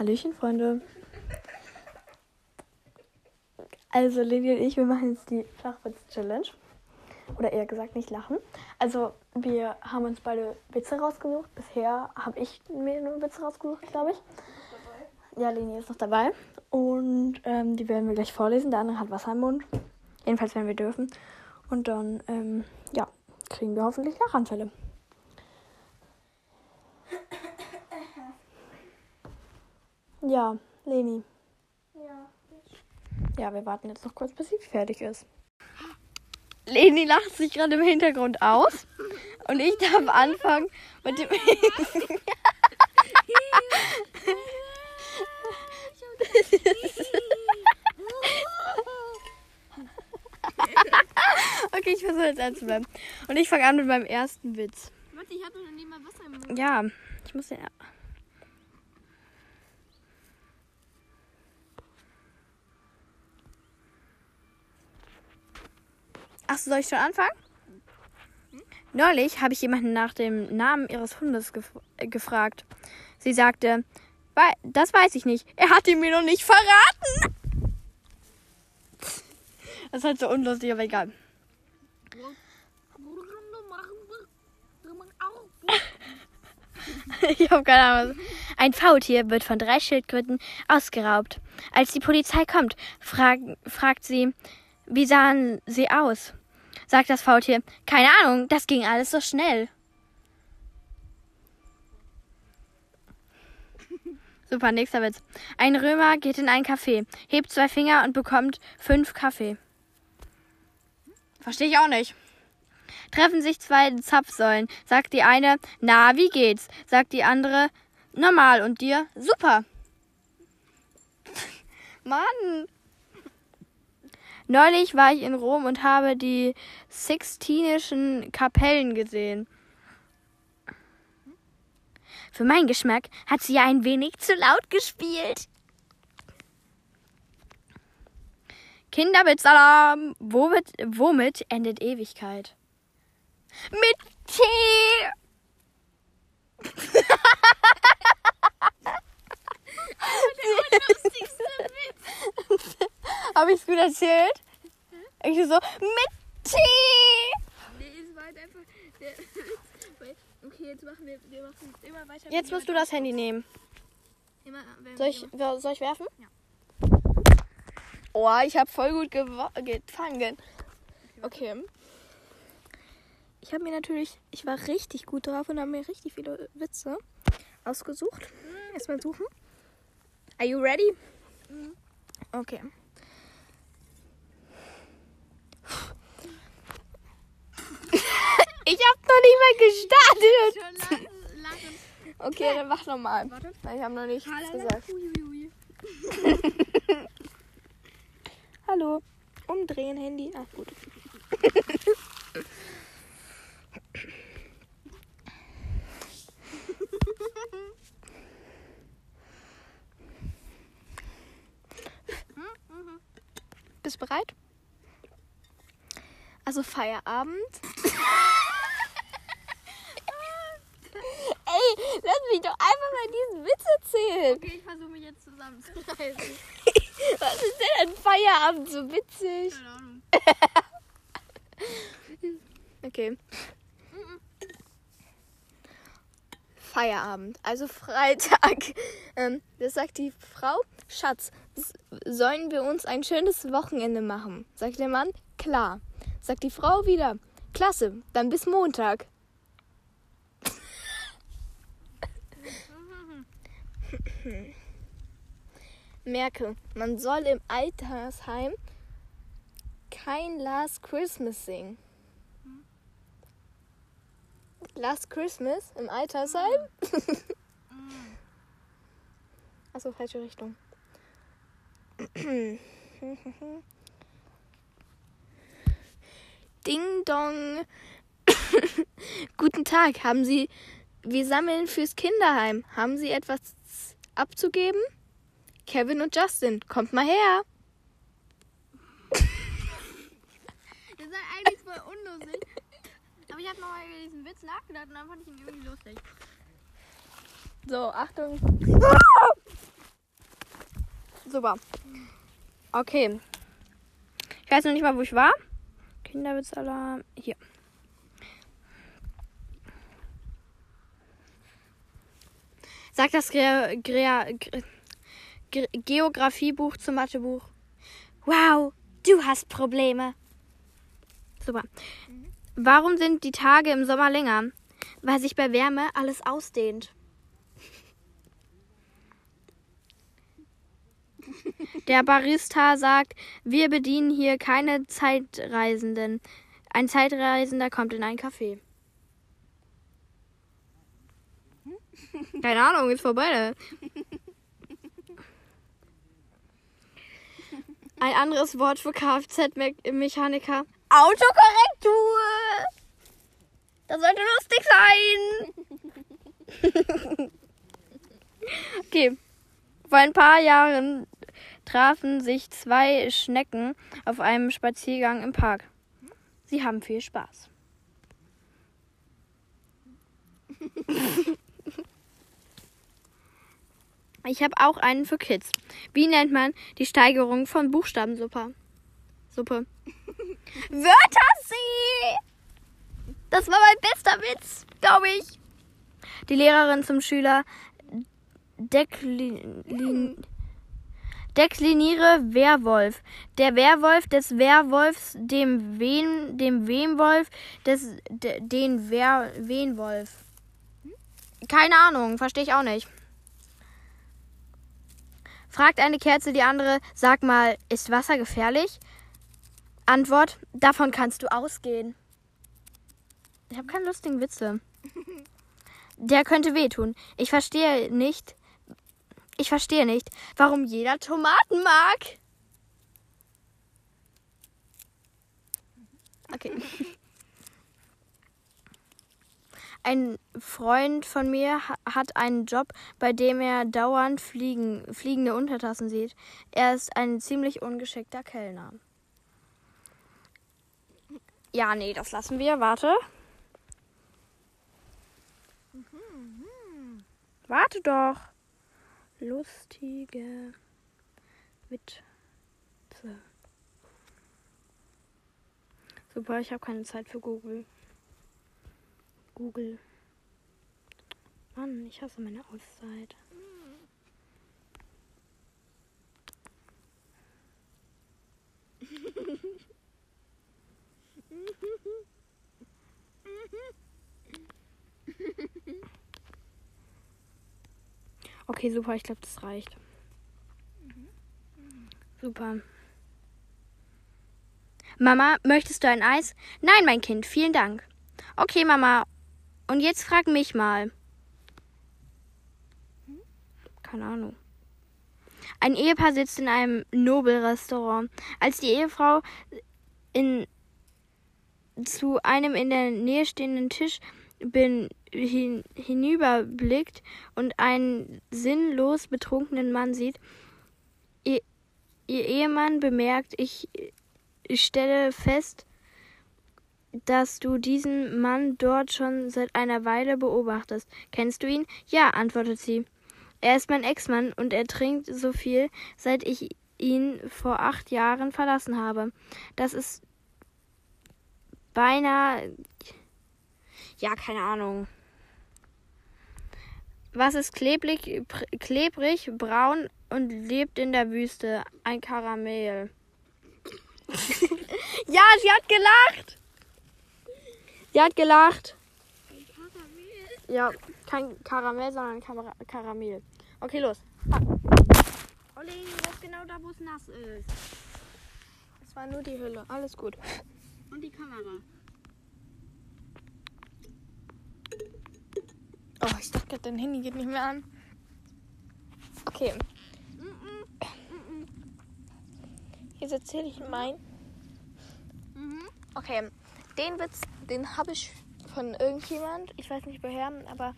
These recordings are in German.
Hallöchen, Freunde. Also, Lili und ich, wir machen jetzt die Flachwitz-Challenge. Oder eher gesagt, nicht lachen. Also, wir haben uns beide Witze rausgesucht. Bisher habe ich mir nur Witze rausgesucht, glaube ich. Ja, Leni ist noch dabei. Und ähm, die werden wir gleich vorlesen. Der andere hat Wasser im Mund. Jedenfalls, wenn wir dürfen. Und dann, ähm, ja, kriegen wir hoffentlich Lachanfälle. Ja, Leni. Ja. Ja, wir warten jetzt noch kurz, bis sie fertig ist. Leni lacht sich gerade im Hintergrund aus. Und ich darf anfangen mit dem. okay, ich versuche jetzt ernst zu bleiben. Und ich fange an mit meinem ersten Witz. Warte, ich habe noch nicht mal Wasser im Mund. Ja, ich muss ja. Achso, soll ich schon anfangen? Neulich habe ich jemanden nach dem Namen ihres Hundes gef äh, gefragt. Sie sagte, "Wei- das weiß ich nicht. Er hat ihn mir noch nicht verraten. Das ist halt so unlustig, aber egal. Ich habe keine Ahnung. Ein Faultier wird von drei Schildkröten ausgeraubt. Als die Polizei kommt, frag, fragt sie, wie sahen sie aus? Sagt das Faultier, keine Ahnung, das ging alles so schnell. Super, nächster Witz. Ein Römer geht in ein Café, hebt zwei Finger und bekommt fünf Kaffee. Verstehe ich auch nicht. Treffen sich zwei Zapfsäulen. Sagt die eine, na, wie geht's? Sagt die andere, normal. Und dir, super. Mann. Neulich war ich in Rom und habe die Sixtinischen Kapellen gesehen. Für meinen Geschmack hat sie ja ein wenig zu laut gespielt. Kinder mit Salam. Womit, womit endet Ewigkeit? Mit Tee. Habe ich es gut erzählt? Ich so, mit Tee. Nee, es war halt einfach Okay, jetzt machen wir, wir machen immer weiter. Jetzt musst du das Handy nehmen. Immer, Soll ich, soll ich werfen? Ja. Oh, ich habe voll gut gefangen. Okay. Ich habe mir natürlich, ich war richtig gut drauf und habe mir richtig viele Witze ausgesucht. Erstmal suchen. Are you ready? Okay. Ich habe noch nicht mal gestartet. Okay, dann mach nochmal. Warte. Ich habe noch nichts Halala, gesagt. Hallo. Umdrehen, Handy. Ach gut. Bist bereit? Also Feierabend. lass mich doch einfach mal diesen Witz erzählen. Okay, ich versuche mich jetzt zusammenzureißen. Was ist denn an Feierabend so witzig? Keine Ahnung. Okay. Feierabend, also Freitag. Ähm, das sagt die Frau, Schatz, sollen wir uns ein schönes Wochenende machen? Sagt der Mann, klar. Sagt die Frau wieder, klasse, dann bis Montag. Merke, man soll im Altersheim kein Last Christmas singen. Last Christmas im Altersheim? Achso, falsche Richtung. Ding Dong. Guten Tag, haben Sie. Wir sammeln fürs Kinderheim. Haben Sie etwas abzugeben? Kevin und Justin, kommt mal her. Das ist eigentlich voll unlustig. Aber ich habe nochmal über diesen Witz nachgedacht und dann fand ich ihn irgendwie lustig. So, Achtung. Super. Okay. Ich weiß noch nicht mal, wo ich war. Kinderwitzalarm. Hier. Sagt das Ge Ge Ge Geografiebuch zum Mathebuch. Wow, du hast Probleme. Super. Warum sind die Tage im Sommer länger? Weil sich bei Wärme alles ausdehnt. Der Barista sagt, wir bedienen hier keine Zeitreisenden. Ein Zeitreisender kommt in ein Café. Keine Ahnung, ist vorbei. Ein anderes Wort für Kfz-Mechaniker. Autokorrektur! Das sollte lustig sein. okay. Vor ein paar Jahren trafen sich zwei Schnecken auf einem Spaziergang im Park. Sie haben viel Spaß. Ich habe auch einen für Kids. Wie nennt man die Steigerung von Buchstabensuppe? Suppe. Wörtersee! Das war mein bester Witz, glaube ich. Die Lehrerin zum Schüler deklin, dekliniere Werwolf. Der Werwolf des Werwolfs, dem Wen, dem Wemwolf, des, de, den Wer, Wenwolf. Keine Ahnung, verstehe ich auch nicht. Fragt eine Kerze die andere, sag mal, ist Wasser gefährlich? Antwort, davon kannst du ausgehen. Ich habe keine lustigen Witze. Der könnte wehtun. Ich verstehe nicht. Ich verstehe nicht, warum jeder Tomaten mag. Okay. Ein Freund von mir hat einen Job, bei dem er dauernd fliegen, fliegende Untertassen sieht. Er ist ein ziemlich ungeschickter Kellner. Ja, nee, das lassen wir. Warte. Warte doch. Lustige Witze. Super, ich habe keine Zeit für Google. Google. Mann, ich hasse meine Auszeit. Okay, super, ich glaube, das reicht. Super. Mama, möchtest du ein Eis? Nein, mein Kind, vielen Dank. Okay, Mama. Und jetzt frag mich mal. Keine Ahnung. Ein Ehepaar sitzt in einem Nobelrestaurant. Als die Ehefrau in, zu einem in der Nähe stehenden Tisch bin, hin, hinüberblickt und einen sinnlos betrunkenen Mann sieht, ihr, ihr Ehemann bemerkt, ich, ich stelle fest, dass du diesen Mann dort schon seit einer Weile beobachtest. Kennst du ihn? Ja, antwortet sie. Er ist mein Ex-Mann und er trinkt so viel, seit ich ihn vor acht Jahren verlassen habe. Das ist beinahe. Ja, keine Ahnung. Was ist klebrig, klebrig, braun und lebt in der Wüste? Ein Karamell. ja, sie hat gelacht. Sie hat gelacht. Ja, kein Karamell, sondern Kar Karamell. Okay, los. Olli, das ist genau da, wo es nass ist. Das war nur die Hülle. Alles gut. Und die Kamera. Oh, ich dachte gerade, dein Handy geht nicht mehr an. Okay. Jetzt erzähle ich mein. Mhm. Okay, den Witz, den habe ich von irgendjemand. Ich weiß nicht woher, aber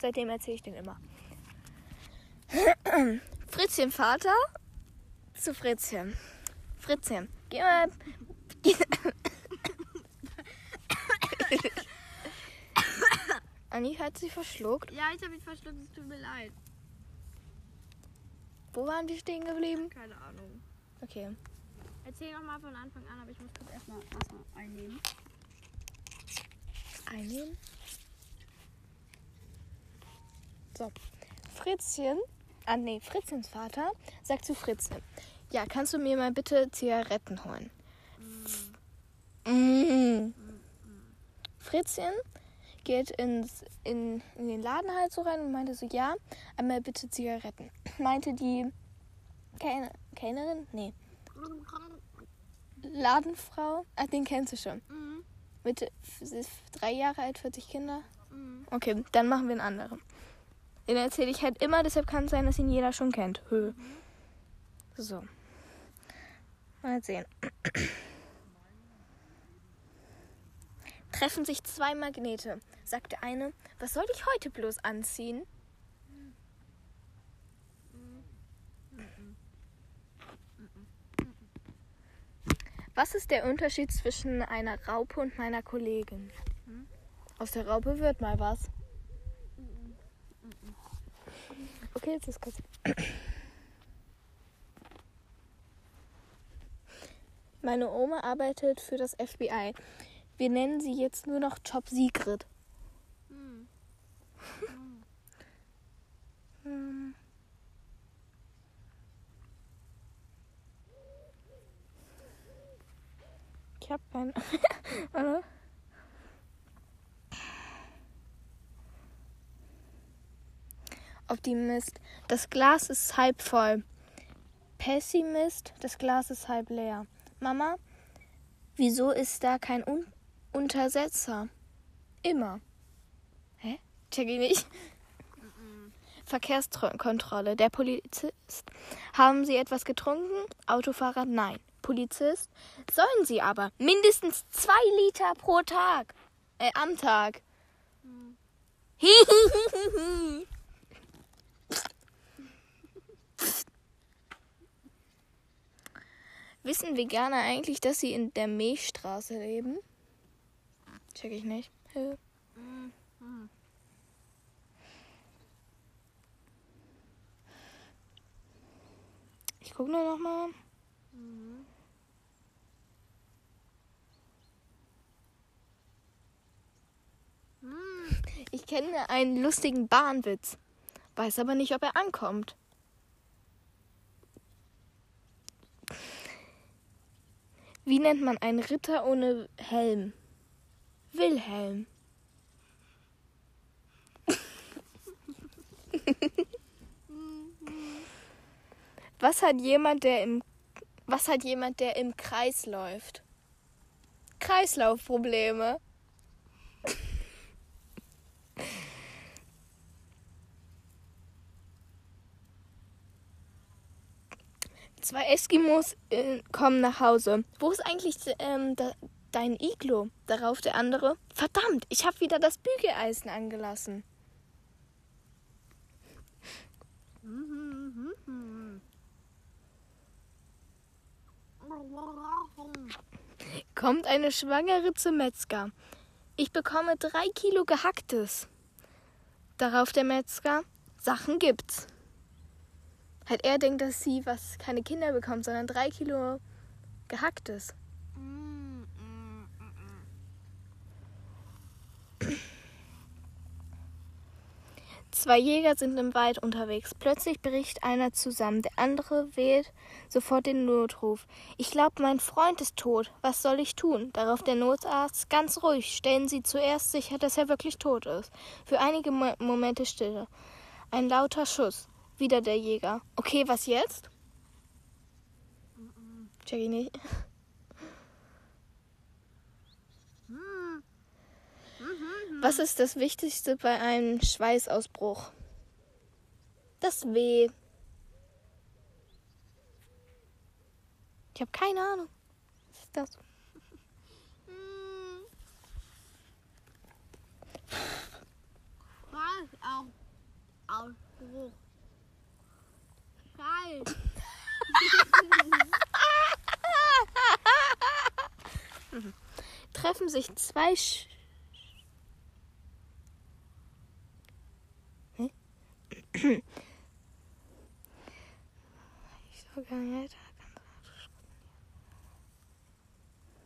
seitdem erzähle ich den immer. Fritzchen Vater zu Fritzchen. Fritzchen, geh mal. Geh. Anni hat sie verschluckt. Ja, ich habe mich verschluckt, es tut mir leid. Wo waren wir stehen geblieben? Keine Ahnung. Okay. Erzähl nochmal von Anfang an, aber ich muss kurz erstmal Wasser einnehmen. Einnehmen. So. Fritzchen, ah nee, Fritzchens Vater sagt zu Fritzchen, ja, kannst du mir mal bitte Zigaretten holen? Mm. Fritzchen geht ins, in, in den Laden halt so rein und meinte so, ja, einmal bitte Zigaretten. Meinte die Kellner- Kellnerin? Nee, Ladenfrau, ach, den kennst du schon. Mhm. Mit drei Jahre alt, 40 Kinder. Mhm. Okay, dann machen wir einen anderen. Den erzähle ich halt immer, deshalb kann es sein, dass ihn jeder schon kennt. Hö. So. Mal sehen. Treffen sich zwei Magnete. Sagt der eine, was soll ich heute bloß anziehen? Was ist der Unterschied zwischen einer Raupe und meiner Kollegin? Aus der Raupe wird mal was. Okay, jetzt ist kurz. Meine Oma arbeitet für das FBI. Wir nennen sie jetzt nur noch Top Secret. Mhm. Hm. Ich hab keinen. Warte. Optimist. Das Glas ist halb voll. Pessimist. Das Glas ist halb leer. Mama, wieso ist da kein Un Untersetzer? Immer. Hä? Check ich nicht. Verkehrskontrolle. Der Polizist. Haben Sie etwas getrunken? Autofahrer? Nein. Polizist? Sollen Sie aber. Mindestens zwei Liter pro Tag. Äh, am Tag. Hihihihi. Wissen Veganer eigentlich, dass sie in der Milchstraße leben? Check ich nicht. Ich guck nur noch mal. Mhm. Mhm. Ich kenne einen lustigen Bahnwitz. Weiß aber nicht, ob er ankommt. Wie nennt man einen Ritter ohne Helm? Wilhelm. Was hat jemand, der im was hat jemand, der im Kreis läuft? Kreislaufprobleme. Zwei Eskimos äh, kommen nach Hause. Wo ist eigentlich ähm, da, dein Iglo? Darauf der andere. Verdammt, ich habe wieder das Bügeleisen angelassen. Kommt eine Schwangere zum Metzger. Ich bekomme drei Kilo Gehacktes. Darauf der Metzger. Sachen gibt's. Halt er denkt, dass sie was keine Kinder bekommt, sondern drei Kilo Gehacktes. Zwei Jäger sind im Wald unterwegs. Plötzlich bricht einer zusammen. Der andere wählt sofort den Notruf. Ich glaube, mein Freund ist tot. Was soll ich tun? Darauf der Notarzt. Ganz ruhig. Stellen Sie zuerst sicher, dass er wirklich tot ist. Für einige Mo Momente Stille. Ein lauter Schuss. Wieder der Jäger. Okay, was jetzt? Check ich nicht. Was ist das Wichtigste bei einem Schweißausbruch? Das Weh. Ich habe keine Ahnung. Was ist das? Mhm. Kalt. Treffen sich zwei Sch Hä? Vergangenheit.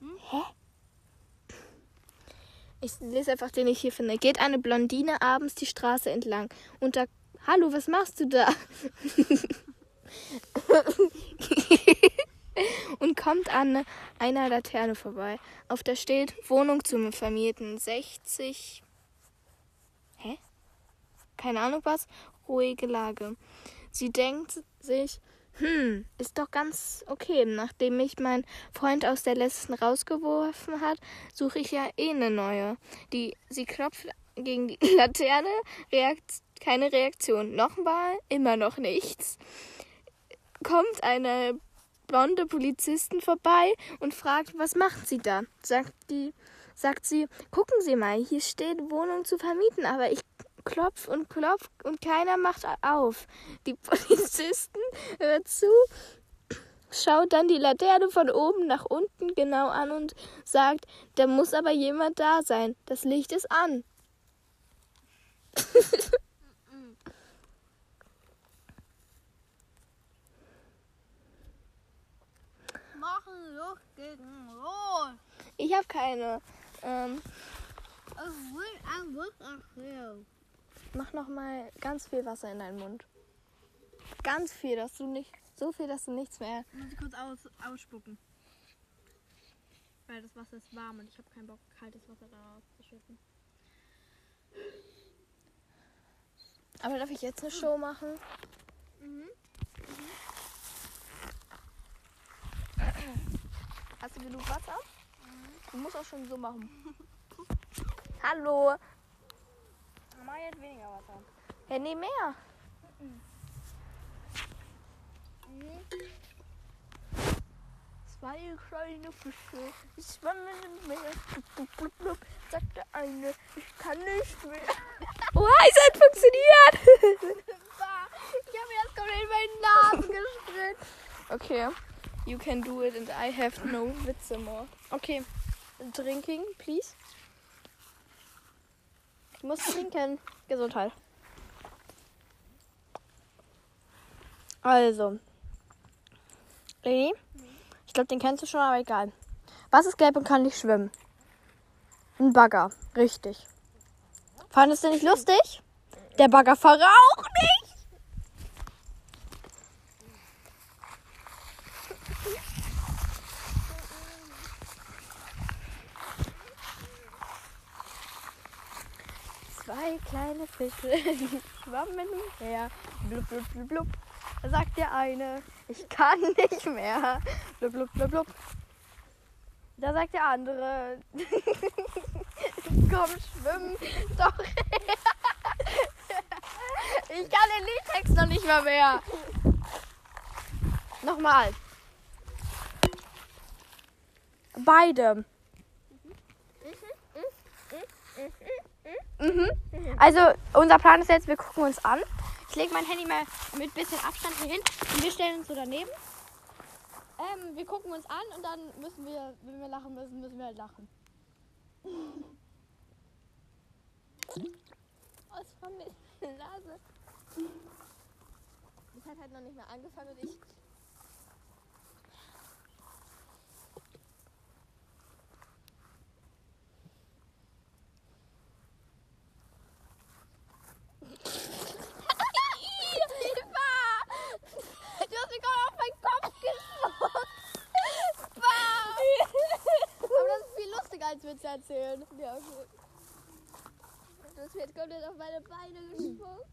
Hm? Ich lese einfach den ich hier finde. Geht eine Blondine abends die Straße entlang und da. Hallo, was machst du da? und kommt an einer Laterne vorbei. Auf der steht Wohnung zum Vermieten 60. Hä? Keine Ahnung was. Ruhige Lage. Sie denkt sich, hm, ist doch ganz okay. Nachdem mich mein Freund aus der letzten rausgeworfen hat, suche ich ja eh eine neue. Die, sie klopft gegen die Laterne, reakt, keine Reaktion. Nochmal, immer noch nichts. Kommt eine blonde Polizistin vorbei und fragt, was macht sie da? Sagt die, sagt sie, gucken Sie mal, hier steht Wohnung zu vermieten, aber ich klopf und klopf und keiner macht auf. Die Polizisten hört zu, schaut dann die Laterne von oben nach unten genau an und sagt, da muss aber jemand da sein. Das Licht ist an. Machen Luft Ich habe keine. Ähm, Ich mach noch mal ganz viel Wasser in deinen Mund. Ganz viel, dass du nicht so viel, dass du nichts mehr. Muss ich kurz aus, ausspucken. Weil das Wasser ist warm und ich habe keinen Bock, kaltes Wasser da rauszuschütten. Aber darf ich jetzt eine Show machen? Mhm. Hast du genug Wasser? Du musst auch schon so machen. Hallo. Mama jetzt weniger Wasser. Ja, nee, mehr. Zwei kleine Fische, die schwammen im Meer. Blub, blub, blub, sagt der eine, ich kann nicht mehr. Oh, es hat funktioniert. Ich habe jetzt komplett in meinen Nasen gespritzt. Okay. You can do it and I have no Witze more. Okay. Drinking, please. Ich muss trinken. Gesundheit. Also. Leni, ich glaube, den kennst du schon, aber egal. Was ist gelb und kann nicht schwimmen? Ein Bagger. Richtig. Fandest du nicht lustig? Der Baggerfahrer auch nicht. Zwei kleine Fische, die schwammen umher. Blub, blub, blub, blub. Da sagt der eine, ich kann nicht mehr. Blub, blub, blub, blub. Da sagt der andere, komm, schwimmen doch her. Ich kann den Liedtext noch nicht mal mehr. Nochmal. Beide. Mhm. Also unser Plan ist jetzt, wir gucken uns an. Ich lege mein Handy mal mit bisschen Abstand hier hin und wir stellen uns so daneben. Ähm, wir gucken uns an und dann müssen wir, wenn wir lachen müssen, müssen wir halt lachen. War mit der Nase? Das hat halt noch nicht mehr angefangen und ich. Du hast mich gerade auf meinen Kopf gespuckt. Aber das ist viel lustiger als Witze erzählen. Ja, gut. Das wird komplett auf meine Beine gespuckt.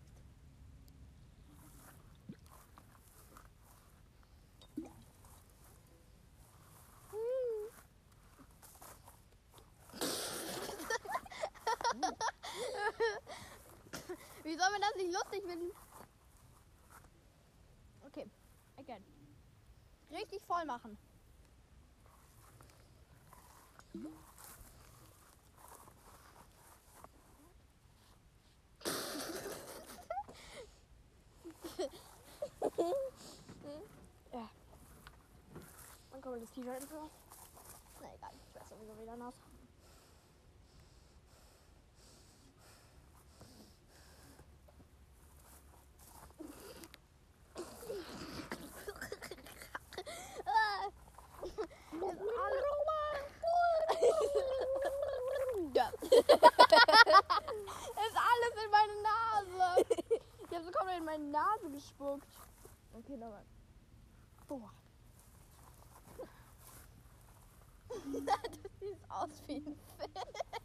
Wie soll man das nicht lustig finden? Okay, again. Richtig voll machen. cooles T-Shirt und sowas. Na egal, ich weiß sowieso wieder nass. ist alles in meine Nase. Ich habe so komplett in meine Nase gespuckt. Okay, nochmal. Boah. du siehst aus wie ein Fisch.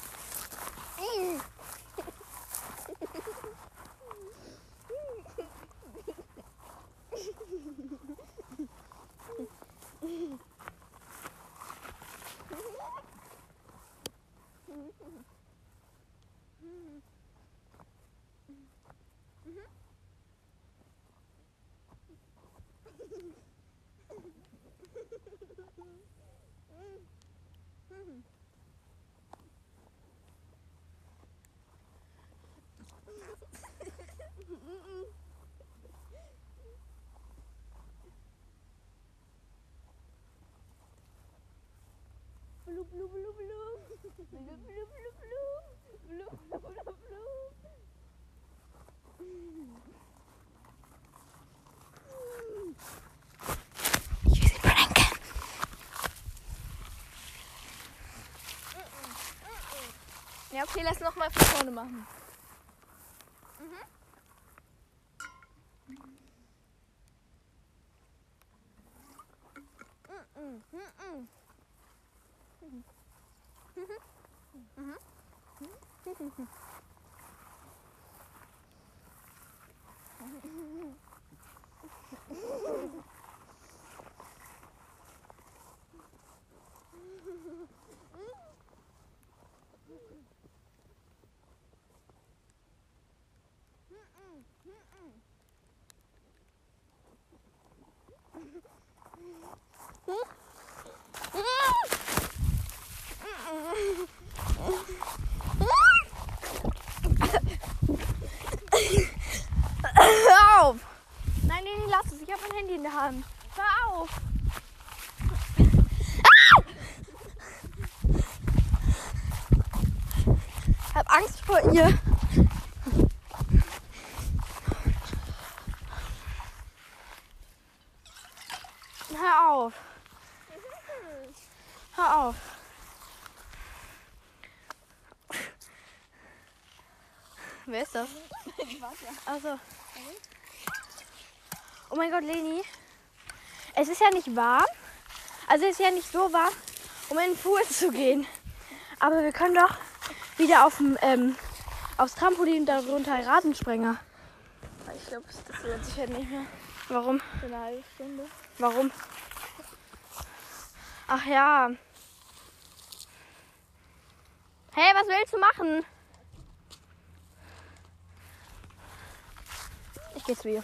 Blub, blub, blub, blub. Blub, blub, blub, blub. Blub, blub, blub, blub. Ich will sie pranken. Ja, okay, lass noch mal von vorne machen. Mm-hmm. Hand. Hör auf! Ich hab Angst vor ihr. Hör auf. Hör auf. Wer ist das? Also. Oh mein Gott, Leni. Es ist ja nicht warm. Also es ist ja nicht so warm, um in den Pool zu gehen. Aber wir können doch wieder auf dem, ähm, aufs Trampolin darunter Rasensprenger. Ich glaube, das lohnt sich halt nicht mehr. Warum? Für eine halbe Stunde. Warum? Ach ja. Hey, was willst du machen? Ich geh zu ihr.